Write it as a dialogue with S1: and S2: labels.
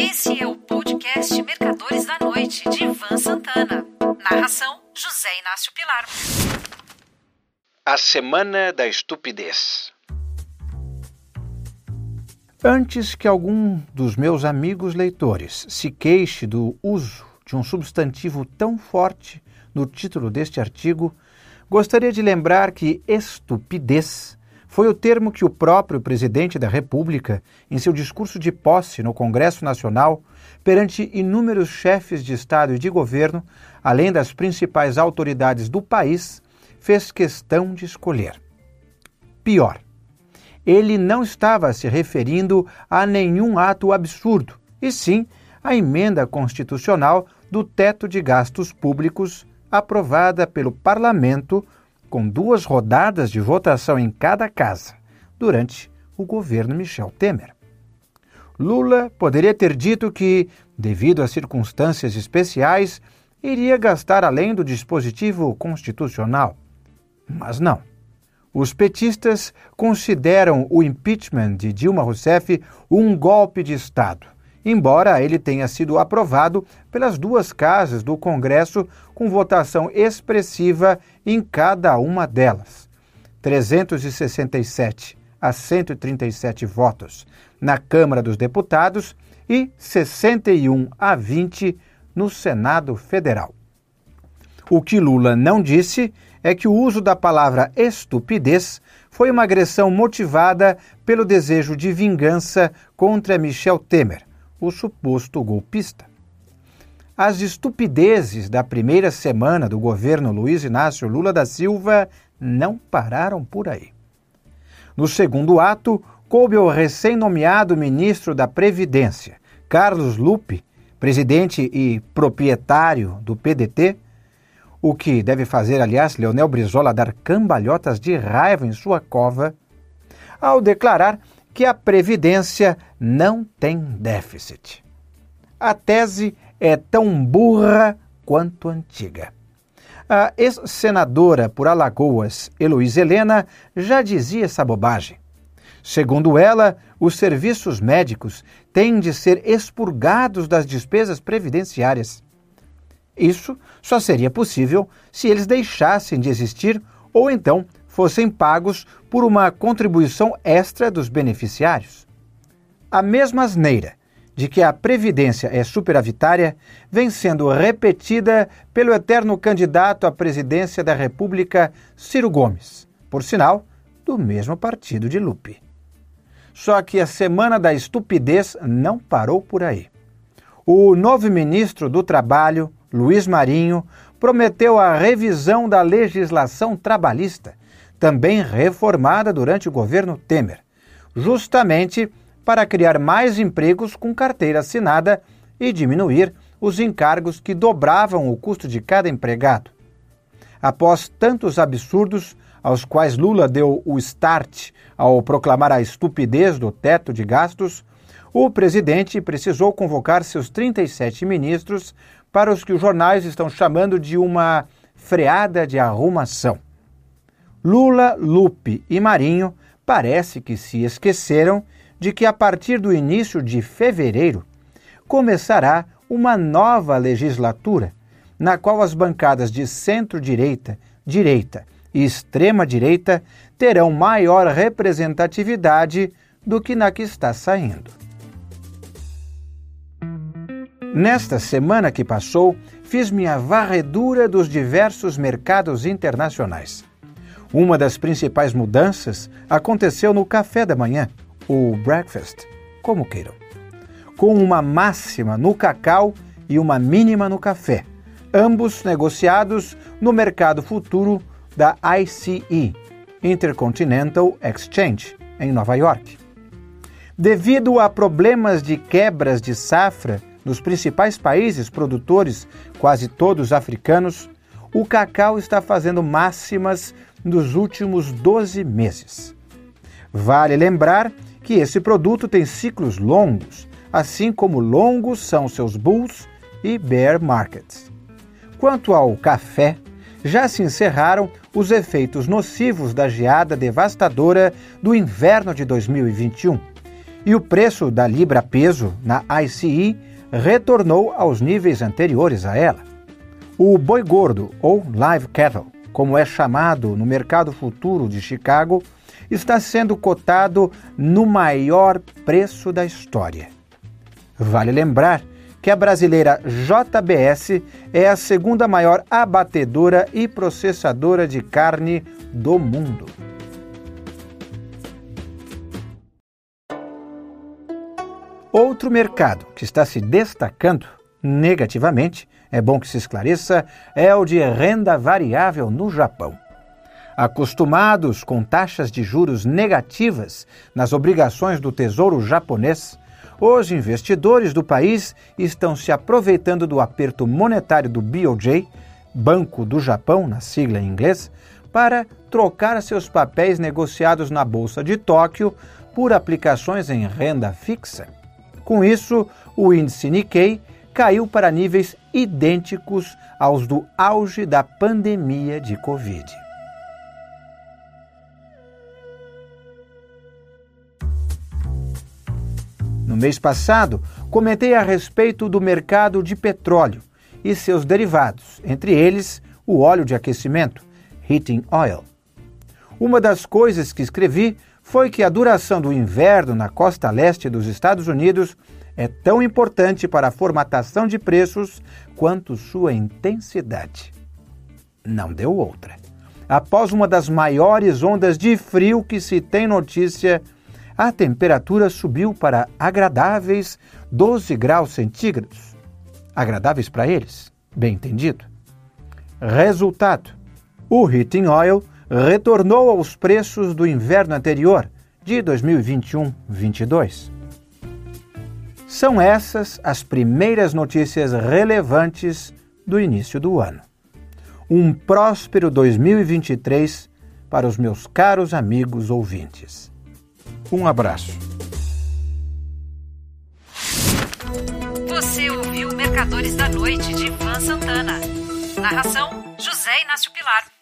S1: Esse é o podcast Mercadores da Noite, de Ivan Santana. Narração: José Inácio Pilar.
S2: A Semana da Estupidez.
S3: Antes que algum dos meus amigos leitores se queixe do uso de um substantivo tão forte no título deste artigo, gostaria de lembrar que estupidez foi o termo que o próprio presidente da República, em seu discurso de posse no Congresso Nacional, perante inúmeros chefes de Estado e de governo, além das principais autoridades do país, fez questão de escolher. Pior, ele não estava se referindo a nenhum ato absurdo, e sim à emenda constitucional do teto de gastos públicos aprovada pelo Parlamento com duas rodadas de votação em cada casa, durante o governo Michel Temer. Lula poderia ter dito que, devido a circunstâncias especiais, iria gastar além do dispositivo constitucional. Mas não. Os petistas consideram o impeachment de Dilma Rousseff um golpe de Estado embora ele tenha sido aprovado pelas duas casas do Congresso com votação expressiva em cada uma delas. 367 a 137 votos na Câmara dos Deputados e 61 a 20 no Senado Federal. O que Lula não disse é que o uso da palavra estupidez foi uma agressão motivada pelo desejo de vingança contra Michel Temer, o suposto golpista. As estupidezes da primeira semana do governo Luiz Inácio Lula da Silva não pararam por aí. No segundo ato, coube ao recém-nomeado ministro da Previdência, Carlos Lupe, presidente e proprietário do PDT, o que deve fazer, aliás, Leonel Brizola dar cambalhotas de raiva em sua cova, ao declarar que a Previdência não tem déficit. A tese é tão burra quanto antiga. A ex-senadora por Alagoas, Heloísa Helena, já dizia essa bobagem. Segundo ela, os serviços médicos têm de ser expurgados das despesas previdenciárias. Isso só seria possível se eles deixassem de existir ou então fossem pagos por uma contribuição extra dos beneficiários. A mesma asneira de que a Previdência é superavitária vem sendo repetida pelo eterno candidato à presidência da República, Ciro Gomes, por sinal, do mesmo partido de Lupe. Só que a semana da estupidez não parou por aí. O novo ministro do Trabalho, Luiz Marinho, prometeu a revisão da legislação trabalhista também reformada durante o governo Temer, justamente para criar mais empregos com carteira assinada e diminuir os encargos que dobravam o custo de cada empregado. Após tantos absurdos aos quais Lula deu o start ao proclamar a estupidez do teto de gastos, o presidente precisou convocar seus 37 ministros para os que os jornais estão chamando de uma freada de arrumação. Lula, Lupe e Marinho parece que se esqueceram de que a partir do início de fevereiro começará uma nova legislatura, na qual as bancadas de centro-direita, direita e extrema-direita terão maior representatividade do que na que está saindo. Nesta semana que passou, fiz minha varredura dos diversos mercados internacionais. Uma das principais mudanças aconteceu no café da manhã, o breakfast, como queiram, com uma máxima no cacau e uma mínima no café, ambos negociados no mercado futuro da ICE, Intercontinental Exchange, em Nova York. Devido a problemas de quebras de safra nos principais países produtores, quase todos africanos, o cacau está fazendo máximas nos últimos 12 meses. Vale lembrar que esse produto tem ciclos longos, assim como longos são seus bulls e bear markets. Quanto ao café, já se encerraram os efeitos nocivos da geada devastadora do inverno de 2021, E o preço da libra-peso na ICE retornou aos níveis anteriores a ela. O boi gordo, ou live cattle, como é chamado no mercado futuro de Chicago, está sendo cotado no maior preço da história. Vale lembrar que a brasileira JBS é a segunda maior abatedora e processadora de carne do mundo. Outro mercado que está se destacando negativamente, é bom que se esclareça, é o de renda variável no Japão. Acostumados com taxas de juros negativas nas obrigações do Tesouro japonês, os investidores do país estão se aproveitando do aperto monetário do BOJ, Banco do Japão, na sigla em inglês, para trocar seus papéis negociados na Bolsa de Tóquio por aplicações em renda fixa. Com isso, o índice Nikkei caiu para níveis idênticos aos do auge da pandemia de Covid. No mês passado, comentei a respeito do mercado de petróleo e seus derivados, entre eles o óleo de aquecimento, heating oil. Uma das coisas que escrevi foi que a duração do inverno na costa leste dos Estados Unidos é tão importante para a formatação de preços quanto sua intensidade. Não deu outra. Após uma das maiores ondas de frio que se tem notícia, a temperatura subiu para agradáveis 12 graus centígrados. Agradáveis para eles, bem entendido. Resultado: o heating oil retornou aos preços do inverno anterior, de 2021-22. São essas as primeiras notícias relevantes do início do ano. Um próspero 2023 para os meus caros amigos ouvintes. Um abraço.
S1: Você ouviu Mercadores da Noite de Ivan Santana. Narração: José Inácio Pilar.